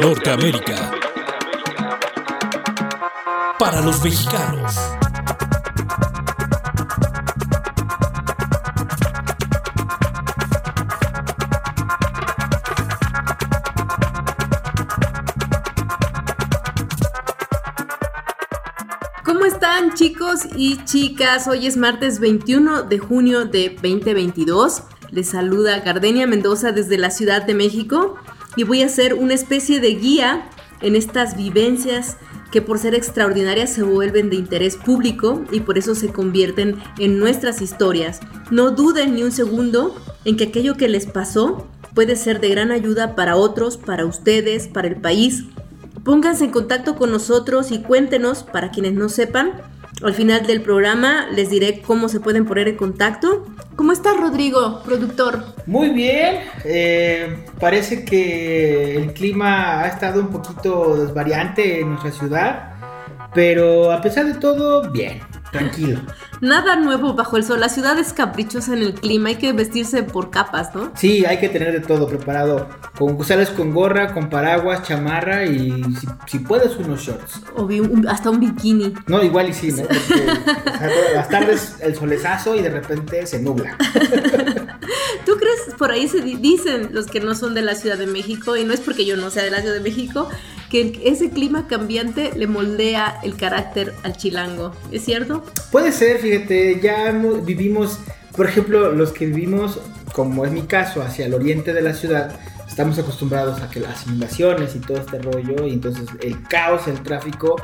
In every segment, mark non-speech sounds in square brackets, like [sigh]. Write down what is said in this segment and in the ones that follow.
Norteamérica. Para los mexicanos. ¿Cómo están chicos y chicas? Hoy es martes 21 de junio de 2022. Les saluda Gardenia Mendoza desde la Ciudad de México y voy a hacer una especie de guía en estas vivencias que por ser extraordinarias se vuelven de interés público y por eso se convierten en nuestras historias. No duden ni un segundo en que aquello que les pasó puede ser de gran ayuda para otros, para ustedes, para el país. Pónganse en contacto con nosotros y cuéntenos, para quienes no sepan, al final del programa les diré cómo se pueden poner en contacto. ¿Cómo estás, Rodrigo, productor? Muy bien. Eh, parece que el clima ha estado un poquito desvariante en nuestra ciudad, pero a pesar de todo, bien. Tranquilo. Nada nuevo bajo el sol. La ciudad es caprichosa en el clima. Hay que vestirse por capas, ¿no? Sí, hay que tener de todo preparado. Con, sales con gorra, con paraguas, chamarra y si, puedes unos shorts. O hasta un bikini. No, igual y sí, ¿no? Porque las tardes el solezazo y de repente se nubla. [laughs] ¿Tú crees? Por ahí se dicen los que no son de la Ciudad de México, y no es porque yo no sea de la Ciudad de México, que ese clima cambiante le moldea el carácter al chilango. ¿Es cierto? Puede ser, fíjate, ya vivimos, por ejemplo, los que vivimos, como es mi caso, hacia el oriente de la ciudad, estamos acostumbrados a que las inundaciones y todo este rollo, y entonces el caos, el tráfico,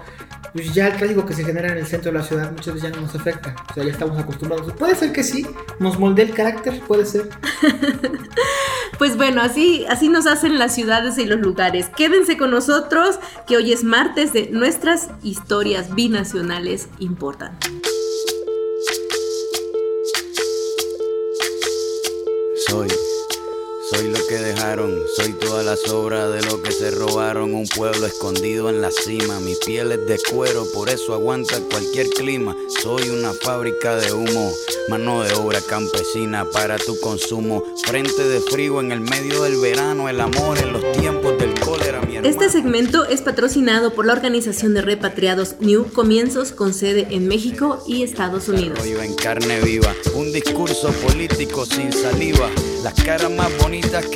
pues ya el tráfico que se genera en el centro de la ciudad muchas veces ya no nos afecta. O sea, ya estamos acostumbrados. Puede ser que sí, nos moldea el carácter, puede ser. [laughs] pues bueno, así, así nos hacen las ciudades y los lugares. Quédense con nosotros, que hoy es martes de nuestras historias binacionales importan. Soy que dejaron, soy toda la sobra de lo que se robaron. Un pueblo escondido en la cima, mi piel es de cuero, por eso aguanta cualquier clima. Soy una fábrica de humo, mano de obra campesina para tu consumo. Frente de frío en el medio del verano, el amor en los tiempos del cólera. Este segmento es patrocinado por la organización de repatriados New Comienzos con sede en México y Estados Unidos. en carne viva, un discurso político sin saliva. Las caras más bonitas que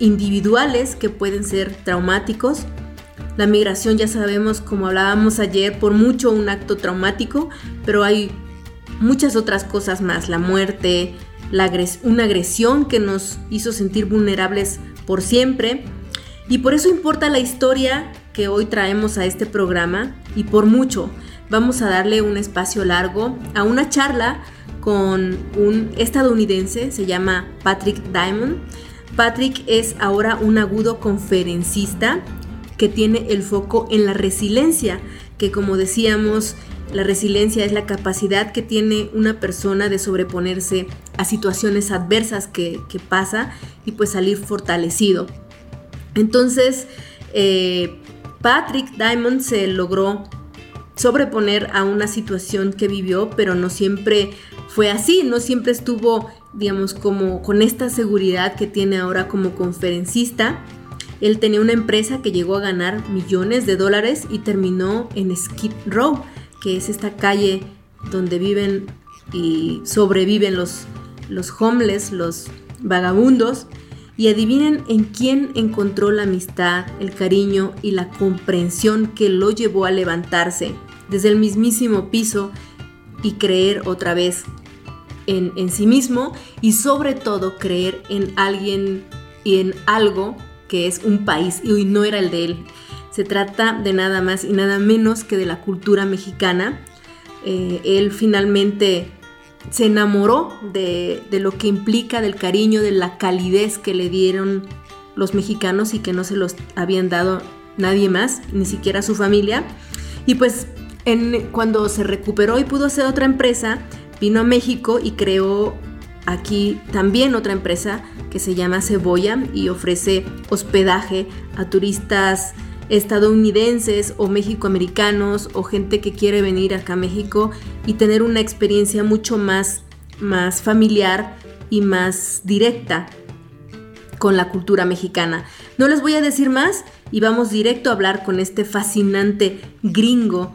individuales que pueden ser traumáticos. La migración ya sabemos, como hablábamos ayer, por mucho un acto traumático, pero hay muchas otras cosas más, la muerte, la una agresión que nos hizo sentir vulnerables por siempre y por eso importa la historia que hoy traemos a este programa y por mucho vamos a darle un espacio largo a una charla con un estadounidense, se llama Patrick Diamond. Patrick es ahora un agudo conferencista que tiene el foco en la resiliencia, que como decíamos, la resiliencia es la capacidad que tiene una persona de sobreponerse a situaciones adversas que, pasa y pues salir fortalecido. Entonces, eh, Patrick Diamond se logró sobreponer a una situación que vivió, pero no siempre fue así, no siempre estuvo, digamos, como con esta seguridad que tiene ahora como conferencista. Él tenía una empresa que llegó a ganar millones de dólares y terminó en Skid Row, que es esta calle donde viven y sobreviven los, los homeless, los vagabundos y adivinen en quién encontró la amistad, el cariño y la comprensión que lo llevó a levantarse desde el mismísimo piso y creer otra vez en, sí mismo y sobre todo creer en alguien y en algo que es un país y no era el de él. Se trata de nada más y nada menos que de la cultura mexicana. Eh, él finalmente se enamoró de, lo que implica, del cariño, de la calidez que le dieron los mexicanos y que no se los habían dado nadie más, ni siquiera su familia. Y pues cuando se recuperó y pudo hacer otra empresa, vino a México y creó aquí también otra empresa que se llama Cebolla y ofrece hospedaje a turistas estadounidenses o mexicoamericanos o gente que quiere venir acá a México y tener una experiencia mucho más, más familiar y más directa con la cultura mexicana. No les voy a decir más y vamos directo a hablar con este fascinante gringo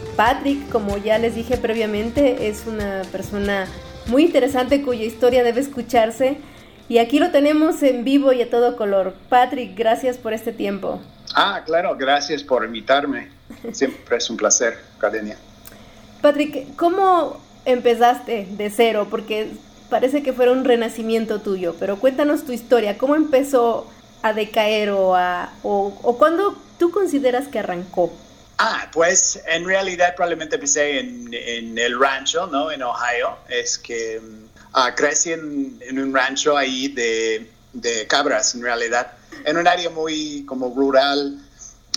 Patrick, como ya les dije previamente, es una persona muy interesante cuya historia debe escucharse. Y aquí lo tenemos en vivo y a todo color. Patrick, gracias por este tiempo. Ah, claro, gracias por invitarme. Siempre es un placer, Cadenia. Patrick, ¿cómo empezaste de cero? Porque parece que fuera un renacimiento tuyo, pero cuéntanos tu historia. ¿Cómo empezó a decaer o, a, o, o cuándo tú consideras que arrancó? Ah, pues en realidad probablemente empecé en, en el rancho, ¿no? En Ohio. Es que uh, crecí en, en, un rancho ahí de, de, cabras, en realidad. En un área muy como rural.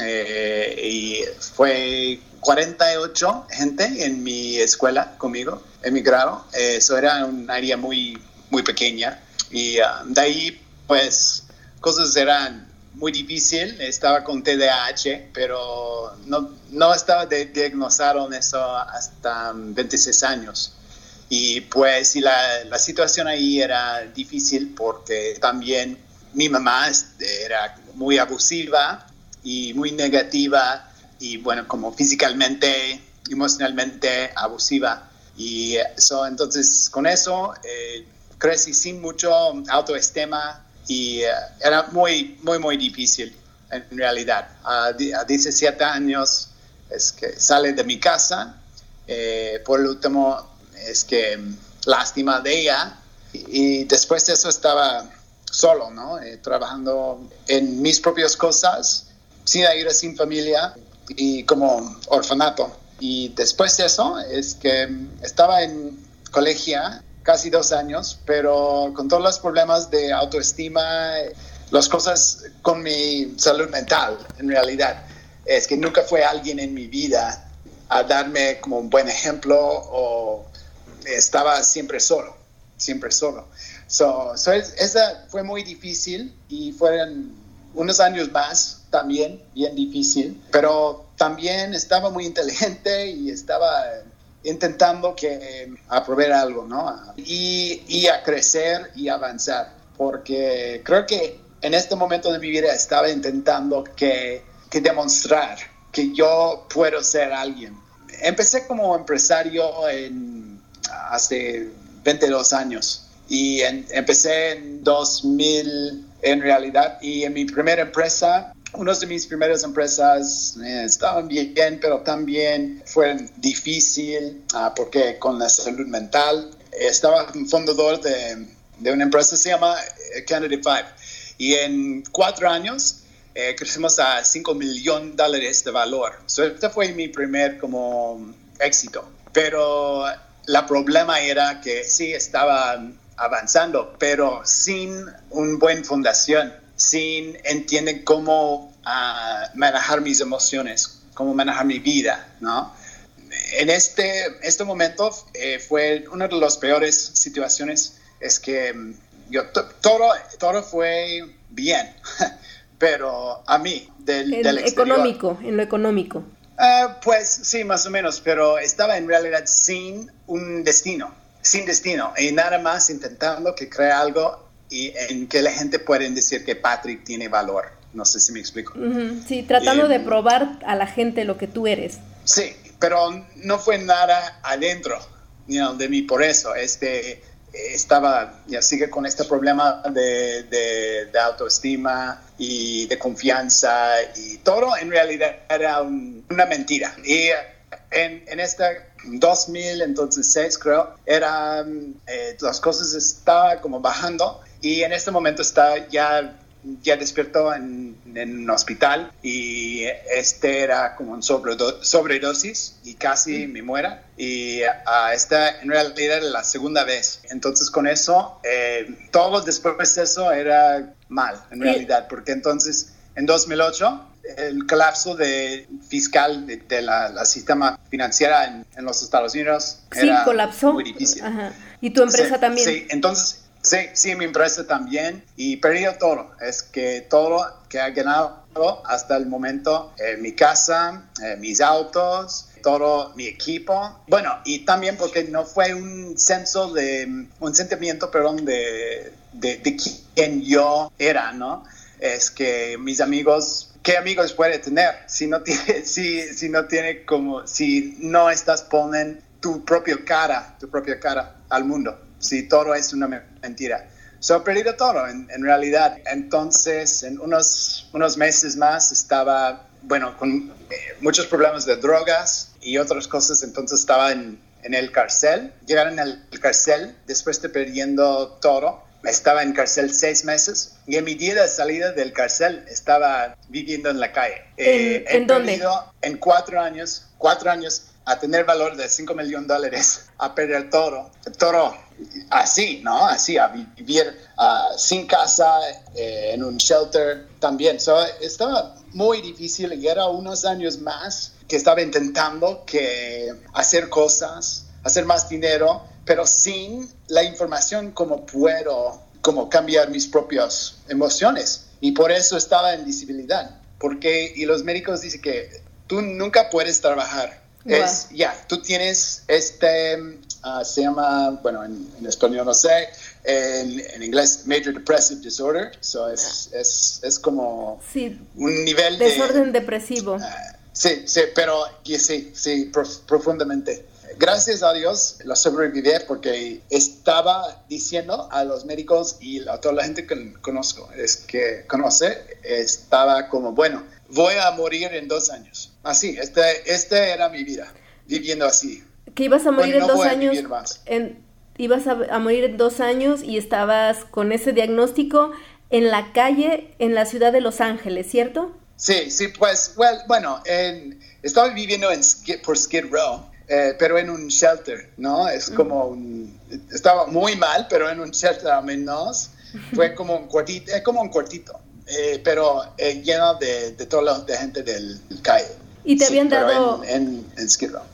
Eh, y fue 48 gente en mi escuela conmigo, en mi grado. Eso era un área muy, muy pequeña. Y uh, de ahí, pues, cosas eran muy difícil, estaba con TDAH, pero no, no estaba de, diagnosticaron eso hasta 26 años. Y pues y la, la, situación ahí era difícil porque también mi mamá era muy abusiva y muy negativa y bueno, como físicamente, emocionalmente abusiva. Y eso, entonces con eso eh, crecí sin mucho autoestima, y eh, era muy, muy, muy difícil en realidad. A, 17 años es que sale de mi casa, eh, por último es que lástima de ella y, después de eso estaba solo, ¿no? Eh, trabajando en mis propias cosas, sin ayuda, sin familia y como orfanato. Y después de eso es que estaba en colegio casi dos años, pero con todos los problemas de autoestima, las cosas con mi salud mental, en realidad, es que nunca fue alguien en mi vida a darme como un buen ejemplo o estaba siempre solo, siempre solo. So, esa fue muy difícil y fueron unos años más también bien difícil, pero también estaba muy inteligente y estaba intentando que aprobar algo, ¿no? Y, y, a crecer y avanzar, porque creo que en este momento de mi vida estaba intentando que, que demostrar que yo puedo ser alguien. Empecé como empresario en, hace 22 años y empecé en 2000 en realidad y en mi primera empresa unas de mis primeras empresas eh, estaban bien, pero también fue difícil uh, porque con la salud mental estaba fundador de, de, una empresa que se llama eh, Kennedy Five y en cuatro años eh, crecimos a 5 millones de dólares de valor. So, este fue mi primer como éxito. Pero la problema era que sí estaba avanzando, pero sin una buena fundación sin entienden cómo uh, manejar mis emociones, cómo manejar mi vida, ¿no? En este, este momento eh, fue una de las peores situaciones, es que mm, yo, todo, todo fue bien, [laughs] pero a mí, del, del económico, en lo económico. Uh, pues sí, más o menos, pero estaba en realidad sin un destino, sin destino, y nada más intentando que crea algo y en que la gente puede decir que Patrick tiene valor. No sé si me explico. Sí, tratando de probar a la gente lo que tú eres. Sí, pero no fue nada adentro de mí por eso. Este, estaba, ya sigue con este problema de, de, autoestima y de confianza y todo en realidad era una mentira. Y en, en esta 2000, entonces 6 creo, era, eh, las cosas estaban como bajando y en este momento está ya ya despertó en, un hospital y este era como un sobredosis y casi me muera. Y uh, esta en realidad era la segunda vez. Entonces con eso, eh, todo después de eso era mal en realidad, porque entonces en 2008 el colapso de fiscal de, la, sistema financiera en, los Estados Unidos sí, era colapsó. muy difícil. Y tu empresa también. Sí, entonces Sí, sí, mi empresa también y perdido todo. Es que todo que ha ganado hasta el momento, eh, mi casa, eh, mis autos, todo mi equipo. Bueno, y también porque no fue un censo de, un sentimiento, perdón, de, de, de quién yo era, ¿no? Es que mis amigos ¿qué amigos puede tener si no tiene, [laughs] si, si no tiene como, si no estás poniendo tu propia cara, tu propia cara al mundo? Si todo es una mentira. So, he perdido todo en, realidad. Entonces, en unos, unos meses más estaba, bueno, con eh, muchos problemas de drogas y otras cosas. Entonces estaba en, en el cárcel. Llegaron al cárcel después de perdiendo todo. Estaba en cárcel seis meses y en mi día de salida del cárcel estaba viviendo en la calle. ¿En, eh, dónde? En cuatro años, cuatro años a tener valor de 5 millones de dólares, a perder todo, todo así, ¿no? Así, a vivir uh, sin casa, eh, en un shelter también. So, estaba muy difícil y era unos años más que estaba intentando que hacer cosas, hacer más dinero, pero sin la información como puedo, como cambiar mis propias emociones. Y por eso estaba en visibilidad. Porque, y los médicos dicen que tú nunca puedes trabajar es, ya, tú tienes este, ah, se llama, bueno, en, español no sé, en, en, inglés Major Depressive Disorder, so es, ah. es, es como un nivel de... Desorden depresivo. Ah, sí, sí, pero sí, sí, profundamente. Gracias a Dios lo sobreviví porque estaba diciendo a los médicos y a toda la gente que conozco, es que conoce, estaba como, bueno, voy a morir en dos años. Así, este, este era mi vida, viviendo así. Que ibas a morir en dos años. ibas a, morir en dos años y estabas con ese diagnóstico en la calle en la ciudad de Los Ángeles, ¿cierto? Sí, sí, pues, bueno, estaba viviendo en, por Skid Row, eh, pero en un shelter, ¿no? Es como un, estaba muy mal, pero en un shelter al menos. Fue como un cuartito, es como un cuartito. Eh, pero eh, lleno de, de toda la gente del, calle. ¿Y te habían dado... En, en,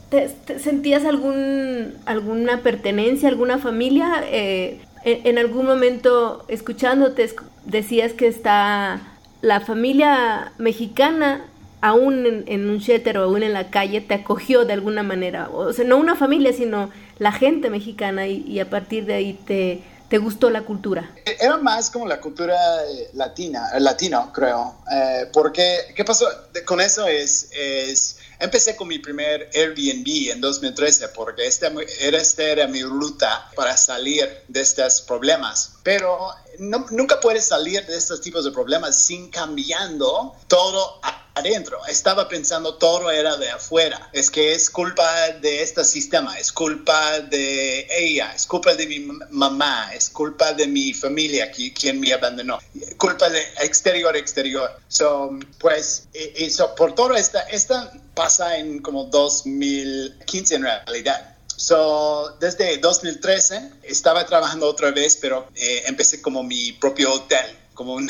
¿Te, sentías algún, alguna pertenencia, alguna familia? Eh, en, algún momento, escuchándote, decías que está la familia mexicana, aún en, un shelter o aún en la calle, te acogió de alguna manera. O sea, no una familia, sino la gente mexicana y a partir de ahí te, ¿Te gustó la cultura? Era más como la cultura eh, latina, eh, latino, creo. Eh, porque, ¿qué pasó? Con eso es, es, empecé con mi primer Airbnb en 2013 porque esta era, esta era mi ruta para salir de estos problemas. Pero nunca puedes salir de estos tipos de problemas sin cambiando todo adentro. Estaba pensando todo era de afuera. Es que es culpa de este sistema, es culpa de ella, es culpa de mi mamá, es culpa de mi familia quien me abandonó, culpa de exterior, exterior. So, pues, eso por todo esta, esta pasa en como 2015 en realidad. So, desde 2013 estaba trabajando otra vez, pero eh, empecé como mi propio hotel, como un,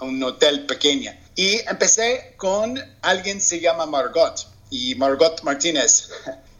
un hotel pequeño. Y empecé con alguien se llama Margot y Margot Martínez.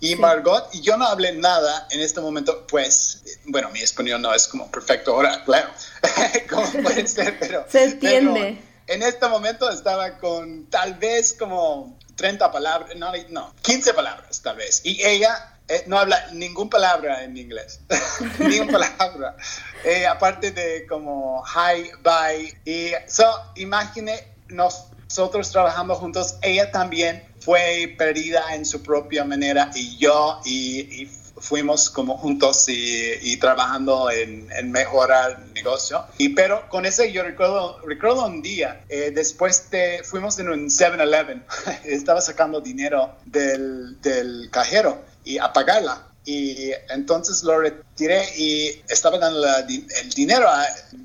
Y Margot, y yo no hablé nada en este momento, pues, bueno, mi español no es como perfecto ahora, claro, [laughs] como puede ser, pero... Se entiende. en este momento estaba con tal vez como 30 palabras, no, no 15 palabras tal vez. Y ella eh, no habla ninguna palabra en inglés, [laughs] ninguna palabra. Eh, aparte de como hi, bye. Y so, imagine nosotros trabajamos juntos, ella también fue perdida en su propia manera y yo, y, fuimos como juntos y, trabajando en, mejorar el negocio. Y pero con ese yo recuerdo, recuerdo un día, eh, después de, fuimos en un 7-Eleven, [laughs] estaba sacando dinero del, del cajero y a pagarla y entonces lo retiré y estaba dando el dinero a,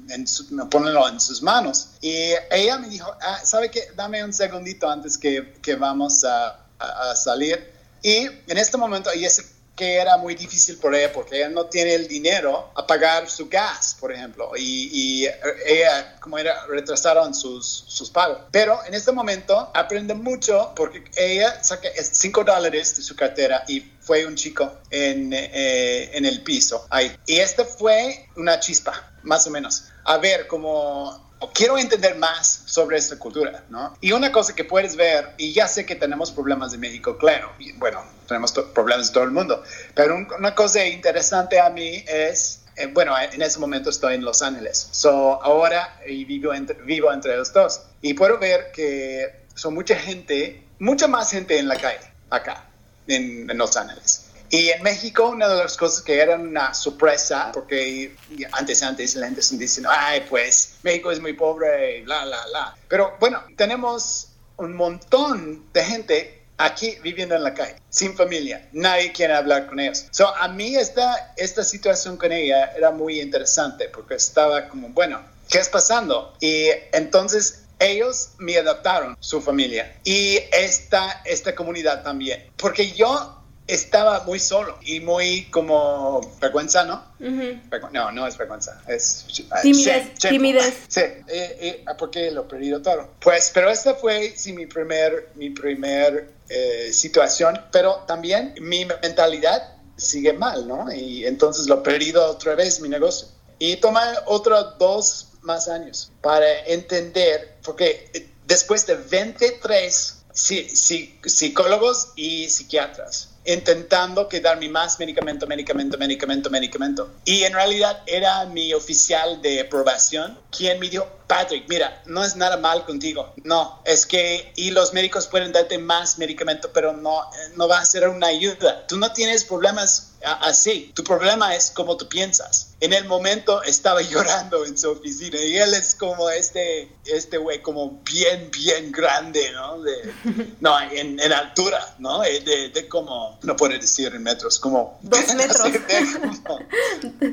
en ponerlo en sus manos. Y ella me dijo ah, sabe qué dame un segundito antes que, que vamos a, a, salir y en este momento ella se que era muy difícil por ella porque ella no tiene el dinero a pagar su gas, por ejemplo, y, ella, como era, retrasaron sus, sus pagos. Pero en este momento aprende mucho porque ella saca 5 dólares de su cartera y fue un chico en, eh, en el piso ahí. Y esta fue una chispa, más o menos. A ver cómo quiero entender más sobre esta cultura, ¿no? Y una cosa que puedes ver, y ya sé que tenemos problemas en México, claro, y bueno, tenemos problemas de todo el mundo, pero una cosa interesante a mí es, eh, bueno, en ese momento estoy en Los Ángeles, so ahora vivo entre, vivo entre los dos, y puedo ver que son mucha gente, mucha más gente en la calle, acá, en, en Los Ángeles. Y en México, una de las cosas que era una sorpresa, porque antes, antes la gente diciendo, ay, pues México es muy pobre, bla, bla, bla. Pero bueno, tenemos un montón de gente aquí viviendo en la calle, sin familia, nadie quiere hablar con ellos. So, a mí esta, esta situación con ella era muy interesante porque estaba como, bueno, ¿qué es pasando? Y entonces ellos me adaptaron su familia y esta, esta comunidad también. Porque yo estaba muy solo y muy como vergüenza, ¿no? No, no es vergüenza, es ah, timidez. timidez. Sí, eh, eh, porque lo he perdido todo. Pues, pero esta fue sí, mi primer, mi primer eh, situación, pero también mi mentalidad sigue mal, ¿no? Y entonces lo he perdido otra vez mi negocio. Y tomé otros dos más años para entender, porque después de 23 psicólogos y psiquiatras, intentando quedarme más medicamento, medicamento, medicamento, medicamento. Y en realidad era mi oficial de aprobación quien me dijo, Patrick, mira, no es nada mal contigo. No, es que, y los médicos pueden darte más medicamento, pero no, no va a ser una ayuda. Tú no tienes problemas así. Tu problema es cómo tú piensas. En el momento estaba [laughs] llorando en su oficina y él es como este, este güey como bien, bien grande, ¿no? De, [laughs] no, en, en, altura, ¿no? Eh, de, de, como, no puedo decir en metros, como... Dos [laughs] metros.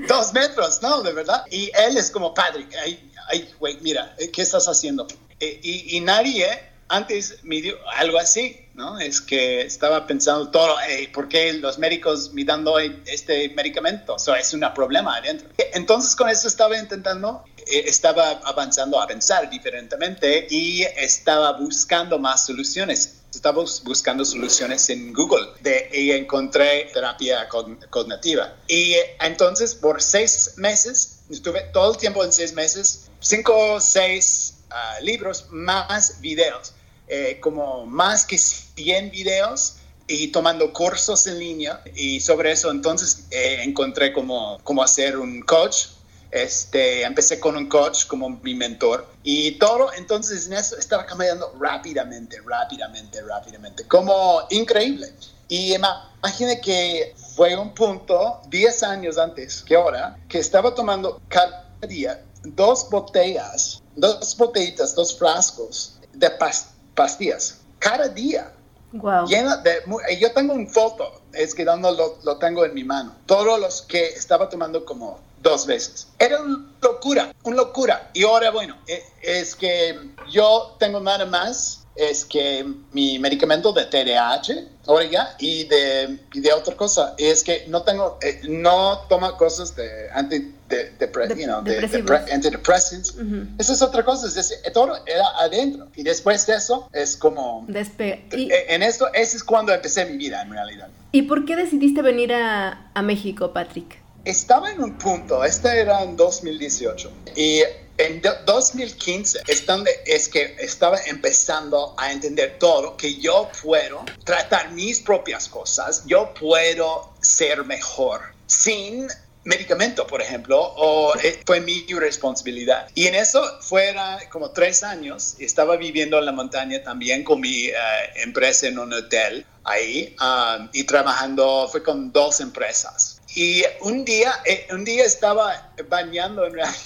dos metros, ¿no? De verdad. Y él es como, padre, ay, ay, güey, mira, ¿qué estás haciendo? Eh, y, y nadie antes me dio algo así, ¿no? Es que estaba pensando todo, ¿por qué los médicos me dando este medicamento? Eso es un problema adentro. Entonces con eso estaba intentando, eh, estaba avanzando a pensar diferentemente y estaba buscando más soluciones. Estaba buscando soluciones en Google de, y encontré terapia cognitiva. Y entonces por seis meses, estuve todo el tiempo en seis meses, cinco o seis ah, libros más videos eh, como más que 100 videos y tomando cursos en línea y sobre eso entonces eh, encontré como, como hacer un coach. Este, empecé con un coach como mi mentor y todo, entonces en eso estaba cambiando rápidamente, rápidamente, rápidamente, como increíble. Y imagine que fue un punto 10 años antes que ahora que estaba tomando cada día dos botellas, dos botellitas, dos frascos de pastillas cada día. Wow. Llena de, yo tengo un foto, es que no lo, lo tengo en mi mano. Todos los que estaba tomando como dos veces. Era una locura, una locura. Y ahora, bueno, e, es que yo tengo nada más es que mi medicamento de TDAH, oiga, y de, y de otra cosa, es que no tengo, eh, no toma cosas de anti, de, de, antidepressants. Esa es otra cosa, es todo era adentro. Y después de eso, es como... Despe e, en esto, ese es cuando empecé mi vida, en realidad. ¿Y por qué decidiste venir a, a México, Patrick? Estaba en un punto, este era en 2018, y en 2015 es que estaba empezando a entender todo, que yo puedo tratar mis propias cosas, yo puedo ser mejor sin medicamento, por ejemplo, o eh, fue mi responsabilidad. Y en eso fuera como tres años, estaba viviendo en la montaña también con mi eh, empresa en un hotel ahí um, y trabajando, fue con dos empresas. Y un día, eh, un día estaba bañando en realidad.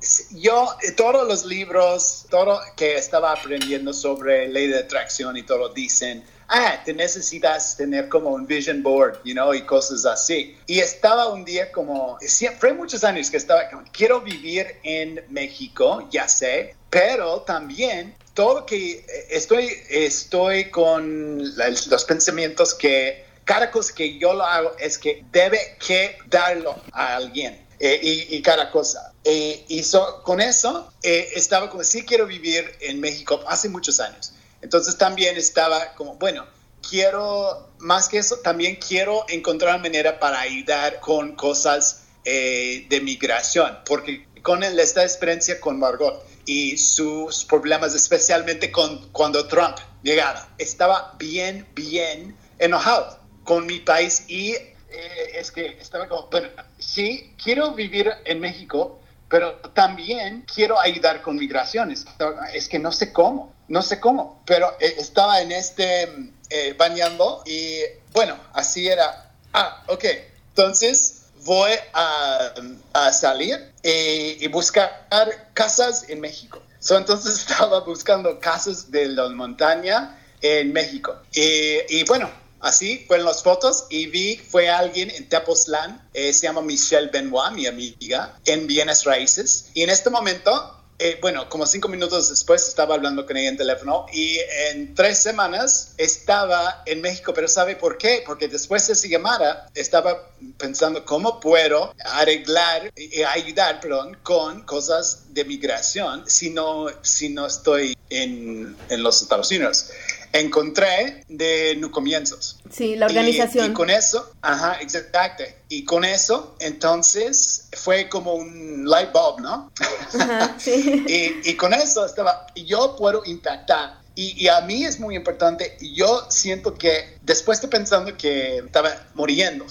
[laughs] Yo, todos los libros, todo que estaba aprendiendo sobre ley de atracción y todo dicen, ah, te necesitas tener como un vision board, you know, y cosas así. Y estaba un día como, siempre, muchos años que estaba, quiero vivir en México, ya sé, pero también todo que eh, estoy, estoy con los pensamientos que cada cosa que yo lo hago es que debe que darlo a alguien. Eh, y, cada cosa. Eh, y con eso estaba como, sí quiero vivir en México hace muchos años. Entonces también estaba como, bueno, quiero, más que eso, también quiero encontrar manera para ayudar con cosas eh, de migración, porque con esta experiencia con Margot y sus problemas, especialmente con, cuando Trump llegaba, estaba bien, bien enojado con mi país y eh, es que estaba como, pero sí, quiero vivir en México, pero también quiero ayudar con migraciones. Es que no sé cómo, no sé cómo, pero eh, estaba en este eh, bañando y bueno, así era. Ah, ok, entonces voy a, a salir y, buscar casas en México. So, entonces [laughs] estaba buscando casas de la montaña en México. Y, y bueno, Así fueron las fotos y vi fue alguien en Tepoztlán, eh, se llama Michelle Benoit, mi amiga, en Bienes Raíces. Y en este momento, eh, bueno, como cinco minutos después estaba hablando con ella en teléfono y en tres semanas estaba en México, pero ¿sabe por qué? Porque después de esa llamada estaba pensando cómo puedo arreglar y ayudar, con cosas de migración si no, si no estoy en, en los Estados Unidos encontré de No Comienzos. Sí, la organización. Y, con eso, ajá, exacto. Y con eso, entonces, fue como un light bulb, ¿no? Ajá, [laughs] sí. y, y, con eso estaba, yo puedo impactar. Y, y, a mí es muy importante, yo siento que después de pensando que estaba muriendo,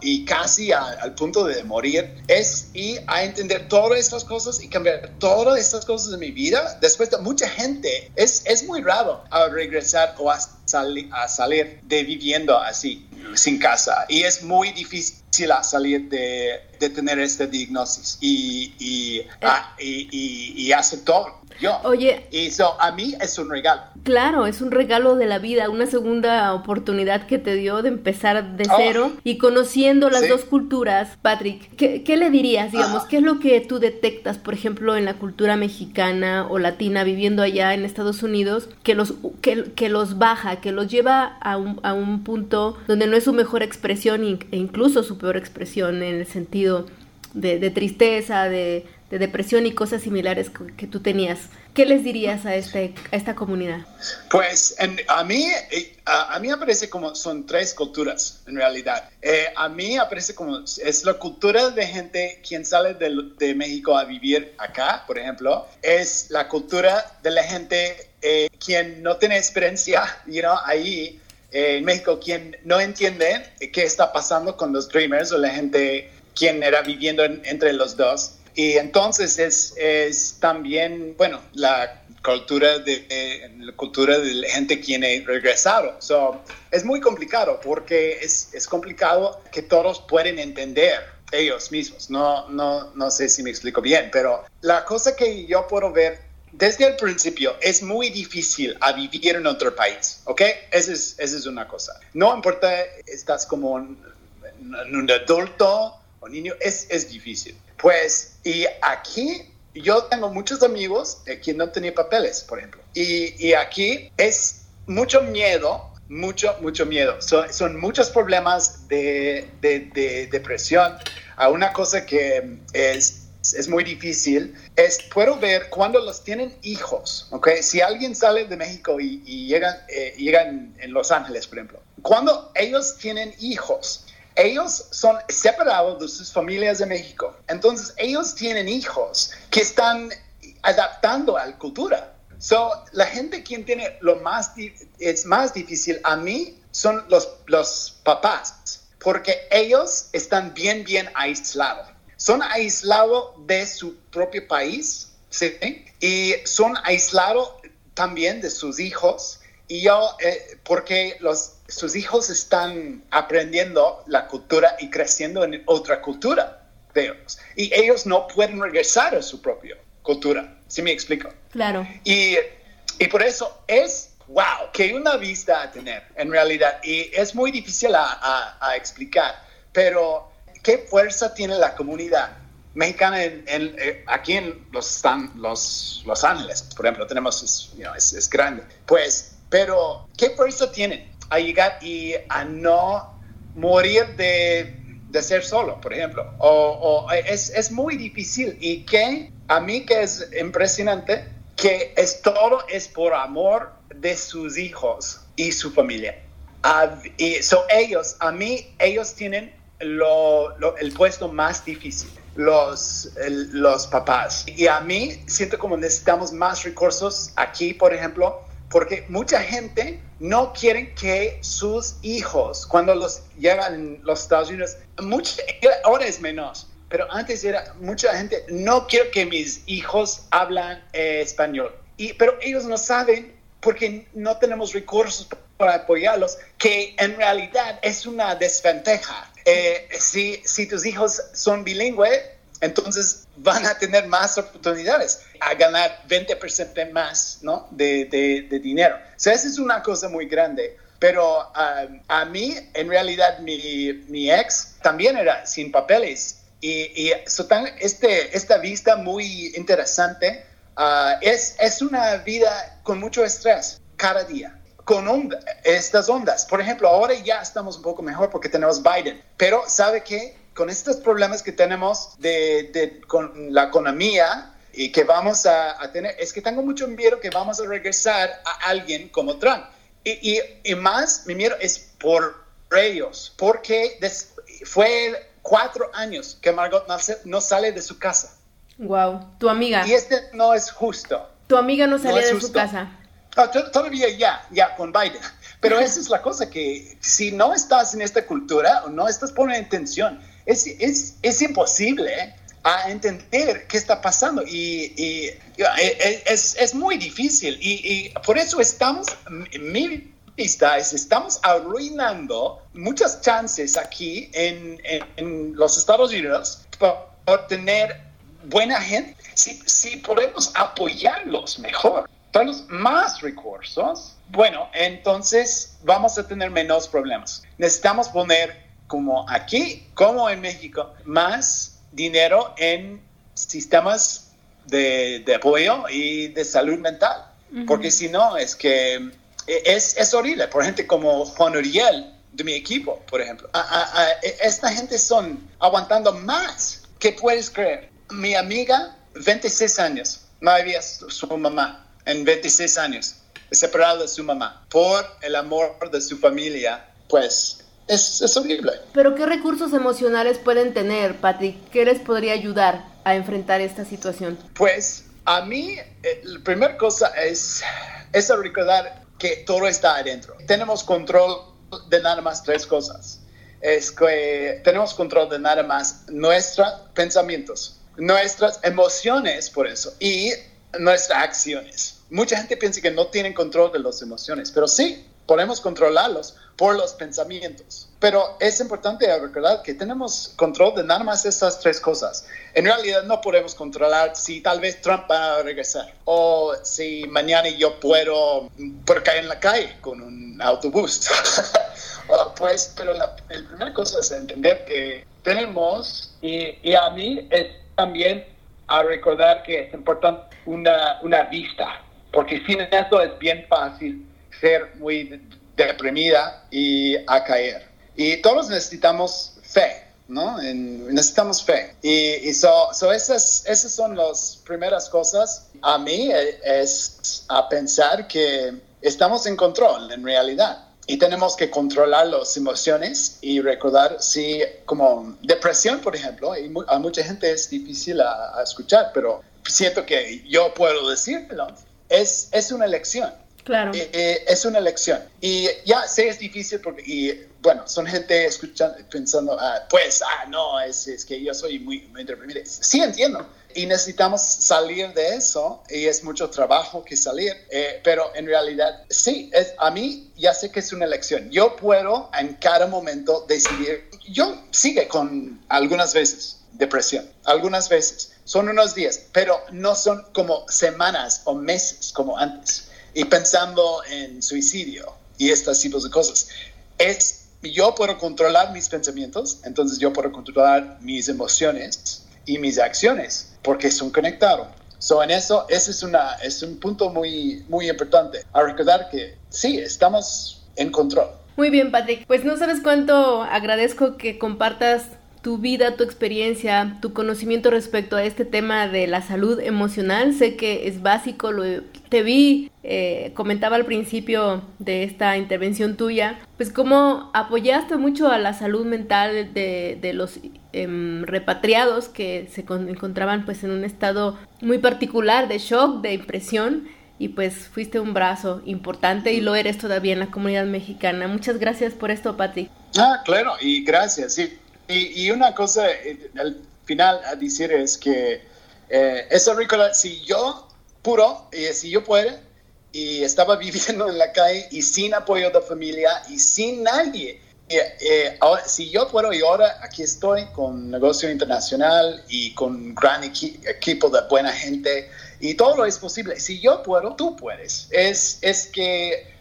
y casi al punto de morir, es ir a entender todas estas cosas y cambiar todas estas cosas de mi vida. Después de mucha gente, es, es muy raro a regresar o a, a salir de viviendo así, sin casa. Y es muy difícil a salir de, de tener esta diagnosis y, y, eh. y, y, y aceptar yo. Oye. Y eso a mí es un regalo. Claro, es un regalo de la vida, una segunda oportunidad que te dio de empezar de oh. cero y conociendo las dos culturas. Patrick, ¿qué, le dirías, digamos, qué es lo que tú detectas, por ejemplo, en la cultura mexicana o latina viviendo allá en Estados Unidos, que los, que, que los baja, que los lleva a un, a un punto donde no es su mejor expresión e incluso su peor expresión en el sentido de, tristeza, de de depresión y cosas similares que tú tenías. ¿Qué les dirías a, este, a esta comunidad? Pues a, mí, eh, a, mí me parece como son tres culturas en realidad. Eh, a mí me parece como es la cultura de gente quien sale de, de, México a vivir acá, por ejemplo. Es la cultura de la gente eh, quien no tiene experiencia you know, ahí en México, quien no entiende qué está pasando con los dreamers o la gente quien era viviendo entre los dos. Y entonces es, es también, bueno, la cultura de, la cultura de la gente que regresaron. So, es muy complicado porque es, es complicado que todos pueden entender ellos mismos. No, no, no sé si me explico bien, pero la cosa que yo puedo ver desde el principio es muy difícil a vivir en otro país, ¿ok? Esa es, esa es una cosa. No importa, estás como un, un adulto o niño, es, es difícil. Pues, y aquí yo tengo muchos amigos de quien no tenía papeles, por ejemplo. Y, y aquí es mucho miedo, mucho, mucho miedo. son muchos problemas de, de, depresión. A una cosa que es, es muy difícil es, puedo ver cuando los tienen hijos, ¿ok? Si alguien sale de México y, y llegan, eh, llegan en Los Ángeles, por ejemplo, cuando ellos tienen hijos, ellos son separados de sus familias de México. Entonces, ellos tienen hijos que están adaptando a la cultura. So, la gente quien tiene lo más, es más difícil a mí son los, los papás. porque ellos están bien, bien aislados. Son aislados de su propio país, ¿sí? Y son aislados también de sus hijos. Y yo, eh, porque los, sus hijos están aprendiendo la cultura y creciendo en otra cultura de ellos. Y ellos no pueden regresar a su propia cultura. ¿Sí me explico? Claro. Y, y por eso es wow, que una vista a tener en realidad. Y es muy difícil a, a, explicar, pero ¿qué fuerza tiene la comunidad mexicana eh, aquí en los, los, los Ángeles? Por ejemplo, tenemos, es, es, grande. Pues, pero ¿qué fuerza tienen a llegar y a no morir de, de ser solo, por ejemplo? O es, es muy difícil y que a mí que es impresionante que es todo es por amor de sus hijos y su familia. y so ellos, a mí, ellos tienen lo, el puesto más difícil, los, los papás. Y a mí siento como necesitamos más recursos aquí, por ejemplo, porque mucha gente no quiere que sus hijos, cuando los llegan a los Estados Unidos, mucha, ahora es menos, pero antes era mucha gente, no quiero que mis hijos hablan eh, español. Y, pero ellos no saben porque no tenemos recursos para apoyarlos, que en realidad es una desventaja. Eh, si, si tus hijos son bilingües, entonces van a tener más oportunidades a ganar 20% más ¿no? de, de, dinero. O sea, esa es una cosa muy grande. Pero um, a mí, en realidad, mi, mi, ex también era sin papeles. Y, y este, esta vista muy interesante Ah, es, es una vida con mucho estrés cada día con estas ondas. Por ejemplo, ahora ya estamos un poco mejor porque tenemos Biden, pero ¿sabe qué? Con estos problemas que tenemos de, de con la economía y que vamos a, a, tener, es que tengo mucho miedo que vamos a regresar a alguien como Trump. Y, y, y más, mi miedo es por ellos, porque fue cuatro años que Margot no sale de su casa. Wow, tu amiga. Y este no es justo. Tu amiga no salía de su casa. Ah, todavía ya, ya con Biden. Pero esa es la cosa, que si no estás en esta cultura o no estás poniendo atención, es, es, es imposible ¿eh? a entender qué está pasando y, y, eh, es, es, muy difícil y, y, por eso estamos, mi vista es, estamos arruinando muchas chances aquí en, en, en los Estados Unidos por, por tener buena gente, si, si podemos apoyarlos mejor, darles más recursos, bueno, entonces vamos a tener menos problemas. Necesitamos poner, como aquí, como en México, más dinero en sistemas de, de apoyo y de salud mental, porque si no, es que es, es horrible. Por gente como Juan Uriel, de mi equipo, por ejemplo. esta gente son aguantando más. ¿Qué puedes creer? mi amiga, 26 años, no había su, mamá en 26 años, separada de su mamá, por el amor de su familia, pues es, es, horrible. Pero ¿qué recursos emocionales pueden tener, Patrick? ¿Qué les podría ayudar a enfrentar esta situación? Pues a mí, eh, la primera cosa es, es recordar que todo está adentro. Tenemos control de nada más tres cosas. Es que tenemos control de nada más nuestros pensamientos, nuestras emociones por eso y nuestras acciones. Mucha gente piensa que no tienen control de las emociones, pero sí, podemos controlarlos por los pensamientos. Pero es importante recordar que tenemos control de nada más estas tres cosas. En realidad no podemos controlar si tal vez Trump va a regresar o si mañana yo puedo, por caer en la calle con un autobús. [laughs] pues, pero la, primera cosa es entender que tenemos, y, y a mí es también a recordar que es importante una, una vista, porque sin eso es bien fácil ser muy deprimida y a caer. Y todos necesitamos fe, ¿no? necesitamos fe. Y, y so, so esas, esas son las primeras cosas. A mí eh, es a pensar que estamos en control en realidad y tenemos que controlar las emociones y recordar si como depresión, por ejemplo, y a mucha gente es difícil a, escuchar, pero siento que yo puedo decirlo, es, es una elección. Claro. Eh, eh, es una elección. Y ya sé, es difícil porque, y, bueno, son gente escuchando, pensando, ah, pues, ah, no, es, es, que yo soy muy, muy deprimido. Sí, entiendo. Y necesitamos salir de eso y es mucho trabajo que salir, eh, pero en realidad sí, es, a mí ya sé que es una elección. Yo puedo en cada momento decidir, yo sigue con algunas veces depresión, algunas veces, son unos días, pero no son como semanas o meses como antes. Y pensando en suicidio y estos tipos de cosas, es yo puedo controlar mis pensamientos, entonces yo puedo controlar mis emociones y mis acciones, porque son conectados. So, en eso, ese es, una, es un punto muy, muy importante, a recordar que sí, estamos en control. Muy bien, Patrick. Pues no sabes cuánto agradezco que compartas tu vida, tu experiencia, tu conocimiento respecto a este tema de la salud emocional. Sé que es básico, lo, te vi, eh, comentaba al principio de esta intervención tuya, pues cómo apoyaste mucho a la salud mental de, de los em, repatriados que se encontraban pues en un estado muy particular de shock, de impresión y pues fuiste un brazo importante y lo eres todavía en la comunidad mexicana. Muchas gracias por esto, Patrick. Ah, claro, y gracias, sí. Y, una cosa eh, al final a decir es que eh, eso recordar, si yo puro, y si yo puedo, y estaba [laughs] viviendo en la calle y sin apoyo de familia y sin nadie, eh, si yo puedo y ahora aquí estoy con negocio internacional y con gran equipo de buena gente y todo lo es posible. Si yo puedo, tú puedes. Es, es que eh,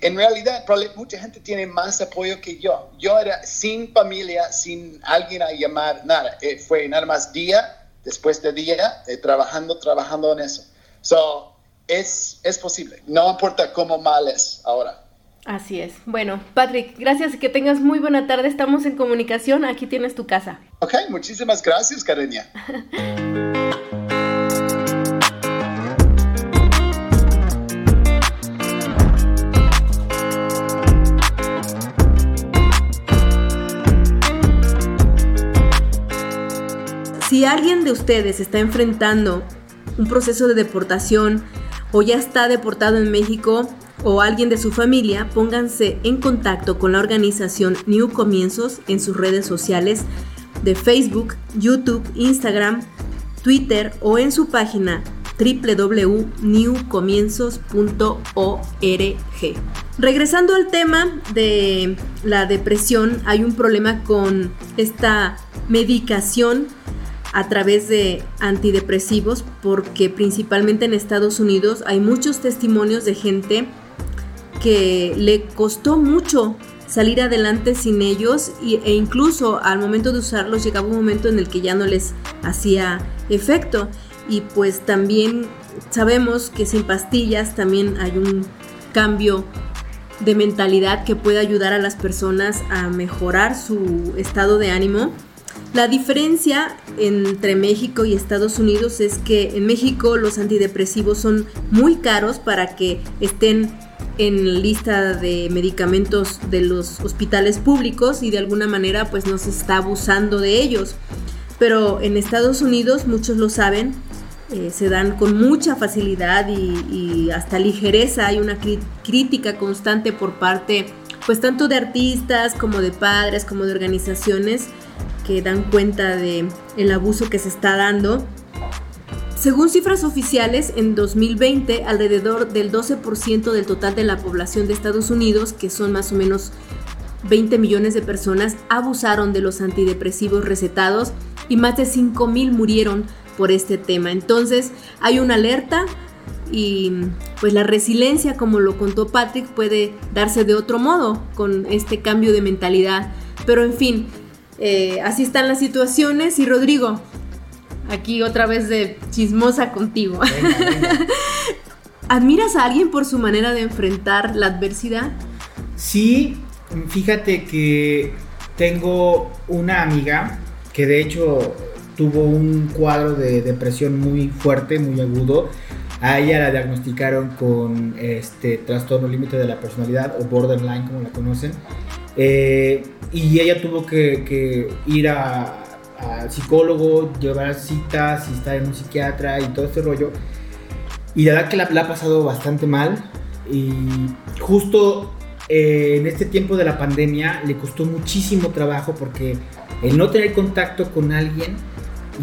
en realidad mucha gente tiene más apoyo que yo. Yo era sin familia, sin alguien a llamar, nada. Eh, fue nada más día después de día eh, trabajando, trabajando en eso. So, es, es posible. No importa cómo mal es ahora. Así es. Bueno, Patrick, gracias y que tengas muy buena tarde. Estamos en comunicación. Aquí tienes tu casa. Ok, muchísimas gracias, Karenia. [laughs] Si alguien de ustedes está enfrentando un proceso de deportación o ya está deportado en México o alguien de su familia, pónganse en contacto con la organización New Comienzos en sus redes sociales de Facebook, YouTube, Instagram, Twitter o en su página www.newcomienzos.org. Regresando al tema de la depresión, hay un problema con esta medicación a través de antidepresivos porque principalmente en Estados Unidos hay muchos testimonios de gente que le costó mucho salir adelante sin ellos e incluso al momento de usarlos llegaba un momento en el que ya no les hacía efecto. Y pues también sabemos que sin pastillas también hay un cambio de mentalidad que puede ayudar a las personas a mejorar su estado de ánimo la diferencia entre México y Estados Unidos es que en México los antidepresivos son muy caros para que estén en lista de medicamentos de los hospitales públicos y de alguna manera pues no se está abusando de ellos. Pero en Estados Unidos, muchos lo saben, eh, se dan con mucha facilidad y, hasta ligereza. Hay una crítica constante por parte pues tanto de artistas como de padres como de organizaciones que dan cuenta de el abuso que se está dando. Según cifras oficiales, en 2020 alrededor del 12% del total de la población de Estados Unidos, que son más o menos 20 millones de personas, abusaron de los antidepresivos recetados y más de 5 mil murieron por este tema. Entonces hay una alerta y pues la resiliencia, como lo contó Patrick, puede darse de otro modo con este cambio de mentalidad. Pero en fin, eh, así están las situaciones. Y Rodrigo, aquí otra vez de chismosa contigo. [laughs] ¿Admiras a alguien por su manera de enfrentar la adversidad? Sí, fíjate que tengo una amiga que de hecho tuvo un cuadro de depresión muy fuerte, muy agudo. A ella la diagnosticaron con este trastorno límite de la personalidad o borderline como la conocen. Eh, y ella tuvo que, ir al psicólogo, llevar citas y estar en un psiquiatra y todo este rollo. Y la verdad que la, ha pasado bastante mal. Y justo eh, en este tiempo de la pandemia le costó muchísimo trabajo porque el no tener contacto con alguien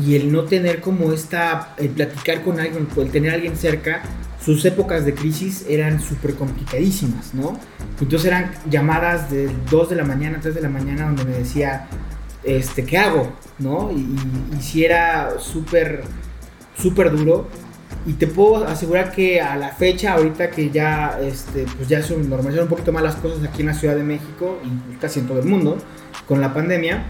y el no tener como esta, el platicar con alguien, el tener a alguien cerca, sus épocas de crisis eran súper complicadísimas, ¿no? Entonces eran llamadas de 2 de la mañana, 3 de la mañana, donde me decía, este, ¿qué hago? ¿No? Y, y, si era súper, súper duro. Y te puedo asegurar que a la fecha, ahorita que ya, este, pues ya son normalizaron un poquito más las cosas aquí en la Ciudad de México y casi en todo el mundo, con la pandemia,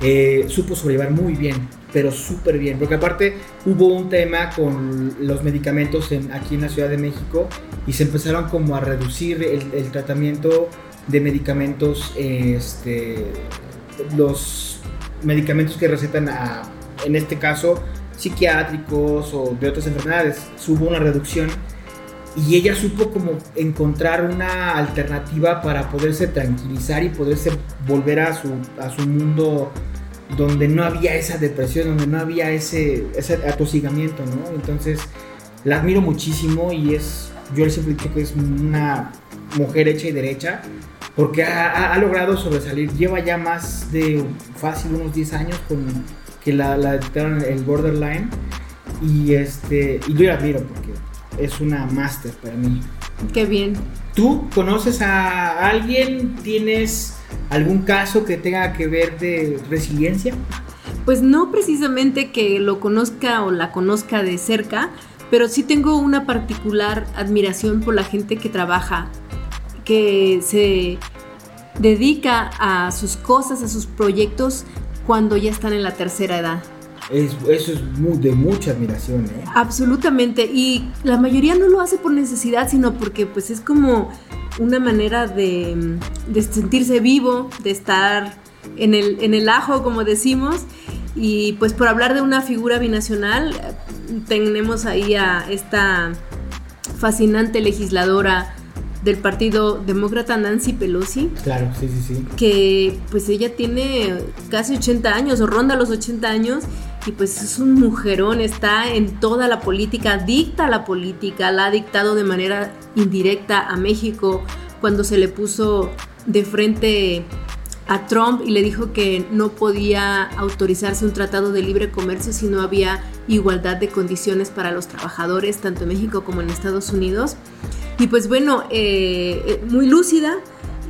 eh, supo sobrellevar muy bien, pero súper bien, porque aparte hubo un tema con los medicamentos en, aquí en la Ciudad de México y se empezaron como a reducir el, tratamiento de medicamentos, este, los medicamentos que recetan a, en este caso, psiquiátricos o de otras enfermedades, hubo una reducción y ella supo como encontrar una alternativa para poderse tranquilizar y poderse volver a su, a su mundo donde no había esa depresión, donde no había ese, ese atosigamiento, ¿no? Entonces la admiro muchísimo y es, yo siempre digo que es una mujer hecha y derecha porque ha, ha, logrado sobresalir, lleva ya más de fácil unos 10 años con que la, la el borderline y este y yo la admiro porque es una máster para mí. Qué bien. ¿Tú conoces a alguien? ¿Tienes algún caso que tenga que ver de resiliencia? Pues no precisamente que lo conozca o la conozca de cerca, pero sí tengo una particular admiración por la gente que trabaja, que se dedica a sus cosas, a sus proyectos cuando ya están en la tercera edad. eso es de mucha admiración. ¿eh? Absolutamente. Y la mayoría no lo hace por necesidad, sino porque pues es como una manera de, sentirse vivo, de estar en el, en el ajo, como decimos. Y pues por hablar de una figura binacional, tenemos ahí a esta fascinante legisladora del Partido Demócrata Nancy Pelosi. Claro, sí, sí, sí. Que pues ella tiene casi 80 años o ronda los 80 años y pues es un mujerón, está en toda la política, dicta la política, la ha dictado de manera indirecta a México cuando se le puso de frente a Trump y le dijo que no podía autorizarse un tratado de libre comercio si no había igualdad de condiciones para los trabajadores, tanto en México como en Estados Unidos. Y pues bueno, eh, eh, muy lúcida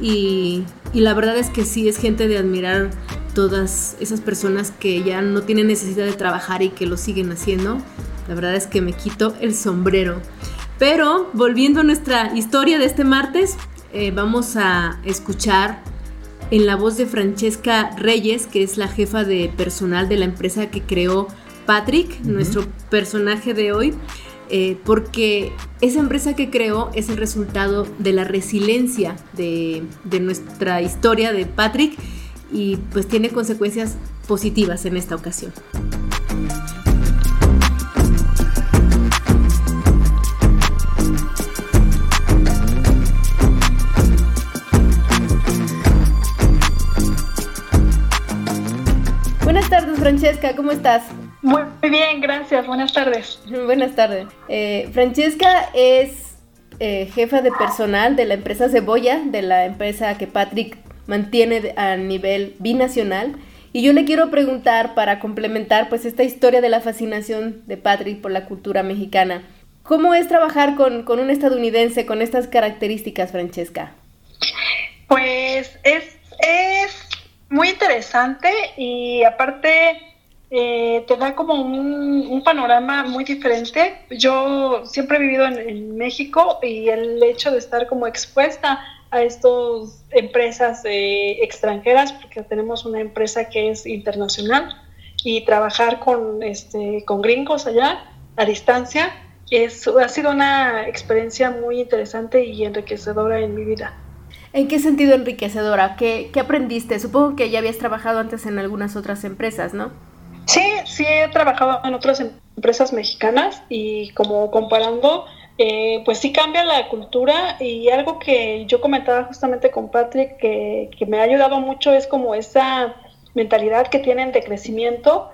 y, y, la verdad es que sí es gente de admirar todas esas personas que ya no tienen necesidad de trabajar y que lo siguen haciendo. La verdad es que me quito el sombrero. Pero volviendo a nuestra historia de este martes, eh, vamos a escuchar en la voz de Francesca Reyes, que es la jefa de personal de la empresa que creó Patrick, nuestro personaje de hoy. Eh, porque esa empresa que creó es el resultado de la resiliencia de, de nuestra historia de Patrick y pues tiene consecuencias positivas en esta ocasión. Buenas tardes, Francesca, ¿cómo estás? Muy bien, gracias. Buenas tardes. [laughs] Buenas tardes. Eh, Francesca es eh, jefa de personal de la empresa Cebolla, de la empresa que Patrick mantiene a nivel binacional. Y yo le quiero preguntar para complementar pues esta historia de la fascinación de Patrick por la cultura mexicana. ¿Cómo es trabajar con, con un estadounidense con estas características, Francesca? Pues es, es muy interesante y aparte eh, te da como un, panorama muy diferente. Yo siempre he vivido en, México y el hecho de estar como expuesta a estas empresas eh, extranjeras, porque tenemos una empresa que es internacional, y trabajar con, este, con gringos allá a distancia, es, ha sido una experiencia muy interesante y enriquecedora en mi vida. ¿En qué sentido enriquecedora? ¿Qué, ¿Qué aprendiste? Supongo que ya habías trabajado antes en algunas otras empresas, ¿no? Sí, sí he trabajado en otras empresas mexicanas y como comparando, eh, pues sí cambia la cultura y algo que yo comentaba justamente con Patrick que, me ha ayudado mucho es como esa mentalidad que tienen de crecimiento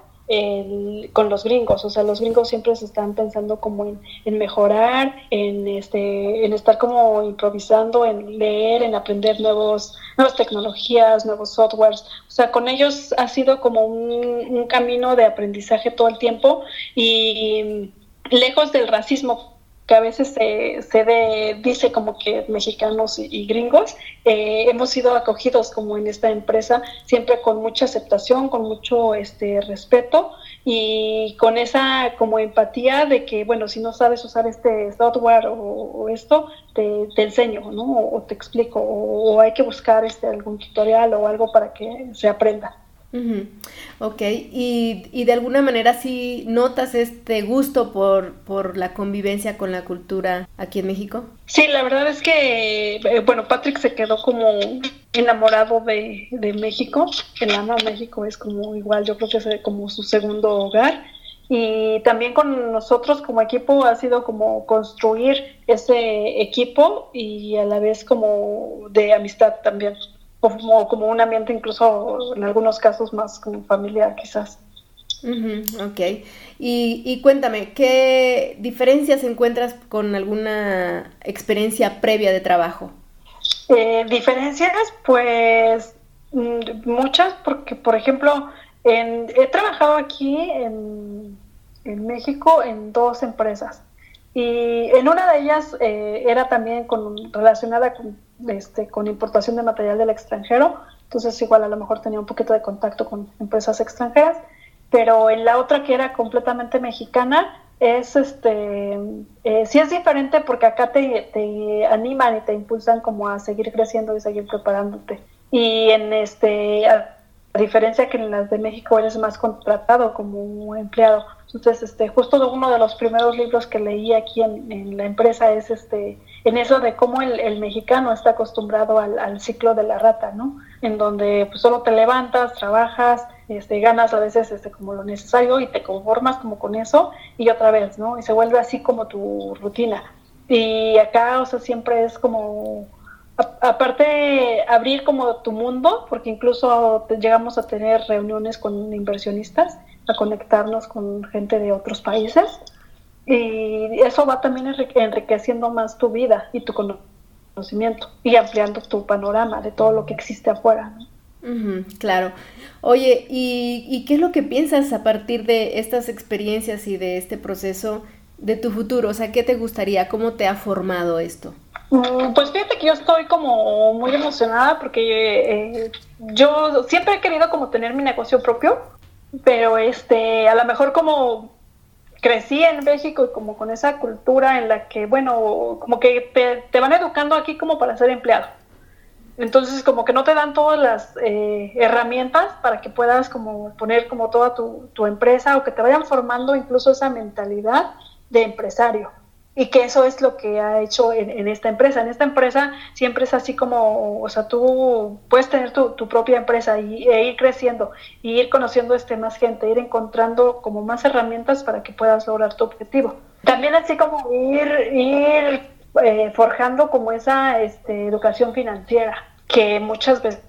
con los gringos, o sea, los gringos siempre se están pensando como en, mejorar, en, este, en estar como improvisando, en leer, en aprender nuevos, nuevas tecnologías, nuevos softwares, o sea, con ellos ha sido como un camino de aprendizaje todo el tiempo y lejos del racismo que a veces se, se dice como que mexicanos y, gringos, eh, hemos sido acogidos como en esta empresa, siempre con mucha aceptación, con mucho este respeto y con esa como empatía de que, bueno, si no sabes usar este software o, esto, te, te, enseño, ¿no? O, te explico, o, hay que buscar este algún tutorial o algo para que se aprenda. Ok, y, y, de alguna manera sí notas este gusto por, por la convivencia con la cultura aquí en México. Sí, la verdad es que, eh, bueno, Patrick se quedó como enamorado de, de México, el ama México es como igual, yo creo que es como su segundo hogar. Y también con nosotros como equipo ha sido como construir ese equipo y a la vez como de amistad también como, como un ambiente incluso en algunos casos más como familiar quizás. ok. Y, y, cuéntame, ¿qué diferencias encuentras con alguna experiencia previa de trabajo? Eh, diferencias, pues mm, muchas, porque por ejemplo, en, he trabajado aquí en, en México en dos empresas. Y en una de ellas eh, era también con, relacionada con, este, con importación de material del extranjero, entonces igual a lo mejor tenía un poquito de contacto con empresas extranjeras, pero en la otra que era completamente mexicana, es este, eh, sí es diferente porque acá te, te animan y te impulsan como a seguir creciendo y seguir preparándote. Y en este, a diferencia que en las de México eres más contratado como empleado. Entonces, este, justo uno de los primeros libros que leí aquí en, la empresa es este, en eso de cómo el, mexicano está acostumbrado al, ciclo de la rata, ¿no? En donde pues, solo te levantas, trabajas, este, ganas a veces este, como lo necesario y te conformas como con eso y otra vez, ¿no? Y se vuelve así como tu rutina. Y acá, o sea, siempre es como aparte abrir como tu mundo, porque incluso llegamos a tener reuniones con inversionistas, a conectarnos con gente de otros países y eso va también enriqueciendo más tu vida y tu conocimiento y ampliando tu panorama de todo lo que existe afuera. claro. Oye, ¿y, ¿y qué es lo que piensas a partir de estas experiencias y de este proceso de tu futuro? O sea, ¿qué te gustaría? ¿Cómo te ha formado esto? Mm, pues fíjate que yo estoy como muy emocionada porque eh, yo siempre he querido como tener mi negocio propio, pero este, a lo mejor como crecí en México y como con esa cultura en la que, bueno, como que te, van educando aquí como para ser empleado. Entonces como que no te dan todas las eh, herramientas para que puedas como poner como toda tu, tu empresa o que te vayan formando incluso esa mentalidad de empresario y que eso es lo que ha hecho en, esta empresa. En esta empresa siempre es así como, o sea, tú puedes tener tu, propia empresa y, e ir creciendo, y ir conociendo este más gente, ir encontrando como más herramientas para que puedas lograr tu objetivo. También así como ir, ir eh, forjando como esa este, educación financiera, que muchas veces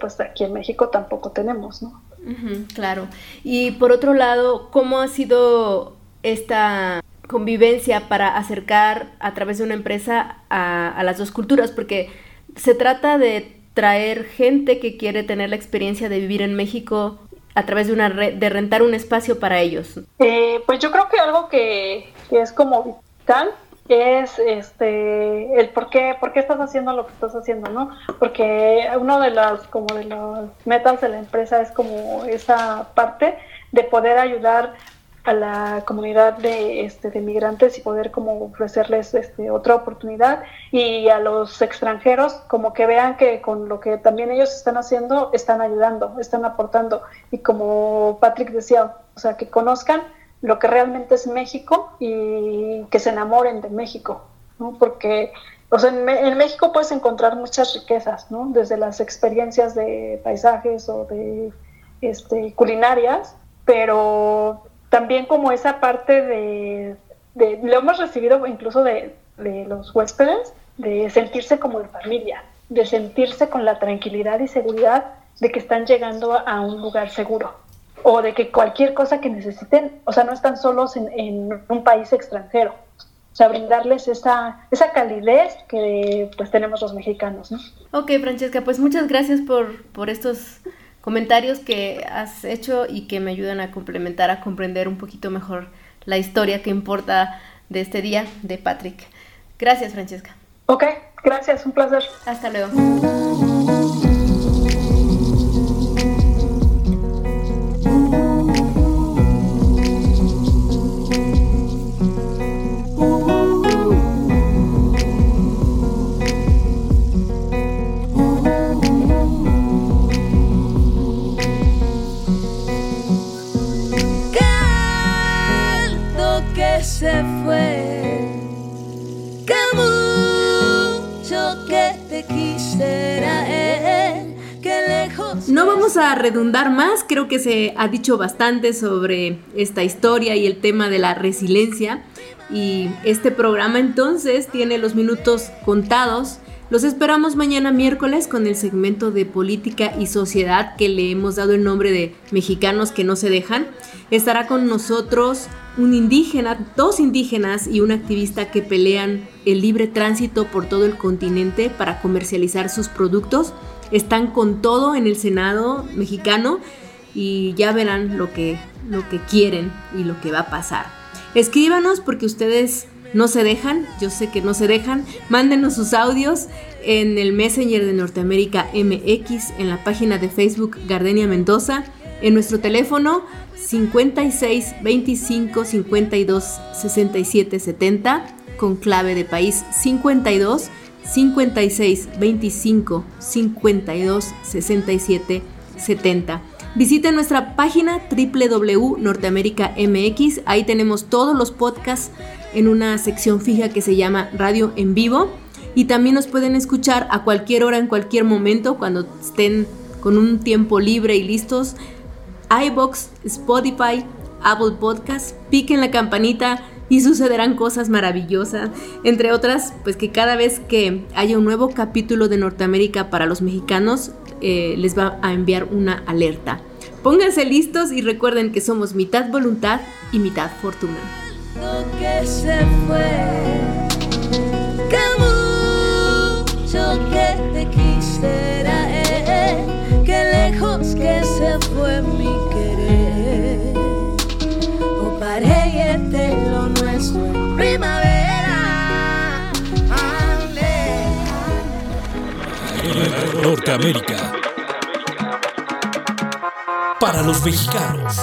pues aquí en México tampoco tenemos, ¿no? claro. Y por otro lado, ¿cómo ha sido esta convivencia para acercar a través de una empresa a, las dos culturas, porque se trata de traer gente que quiere tener la experiencia de vivir en México a través de una de rentar un espacio para ellos. Eh, pues yo creo que algo que, es como vital es este el por qué, por qué estás haciendo lo que estás haciendo, ¿no? Porque uno de las como de los metas de la empresa es como esa parte de poder ayudar a la comunidad de, este, de migrantes y poder como ofrecerles este, otra oportunidad y a los extranjeros como que vean que con lo que también ellos están haciendo están ayudando, están aportando y como Patrick decía, o sea, que conozcan lo que realmente es México y que se enamoren de México, ¿no? Porque o sea, en, México puedes encontrar muchas riquezas, ¿no? Desde las experiencias de paisajes o de este, culinarias, pero también como esa parte de, lo hemos recibido incluso de, los huéspedes, de sentirse como en familia, de sentirse con la tranquilidad y seguridad de que están llegando a un lugar seguro. o de que cualquier cosa que necesiten, o sea, no están solos en, un país extranjero. O sea, brindarles esa, esa calidez que pues tenemos los mexicanos, ¿no? Ok, Francesca, pues muchas gracias por, por estos comentarios que has hecho y que me ayudan a complementar, a comprender un poquito mejor la historia que importa de este día de Patrick. Gracias, Francesca. Ok, gracias, un placer. Hasta luego. Vamos a redundar más, creo que se ha dicho bastante sobre esta historia y el tema de la resiliencia. Y este programa entonces tiene los minutos contados. Los esperamos mañana miércoles con el segmento de política y sociedad que le hemos dado el nombre de Mexicanos que no se dejan. Estará con nosotros un indígena, dos indígenas y un activista que pelean el libre tránsito por todo el continente para comercializar sus productos. Están con todo en el Senado mexicano y ya verán lo que, lo que quieren y lo que va a pasar. Escríbanos porque ustedes no se dejan, yo sé que no se dejan, mándenos sus audios en el Messenger de Norteamérica MX, en la página de Facebook Gardenia Mendoza, en nuestro teléfono 56 25 52 67 70 con clave de país 52 56 25 52 67 70. Visiten nuestra página www.norteamerica.mx. Ahí tenemos todos los podcasts en una sección fija que se llama Radio en Vivo. Y también nos pueden escuchar a cualquier hora, en cualquier momento, cuando estén con un tiempo libre y listos. iBox, Spotify, Apple Podcasts. Piquen la campanita y sucederán cosas maravillosas, entre otras, pues que cada vez que haya un nuevo capítulo de Norteamérica para los mexicanos, eh, les va a enviar una alerta. Pónganse listos y recuerden que somos mitad voluntad y mitad fortuna. Que se fue, que te quisiera, eh, que lejos que se fue primavera. Norteamérica. Para los mexicanos.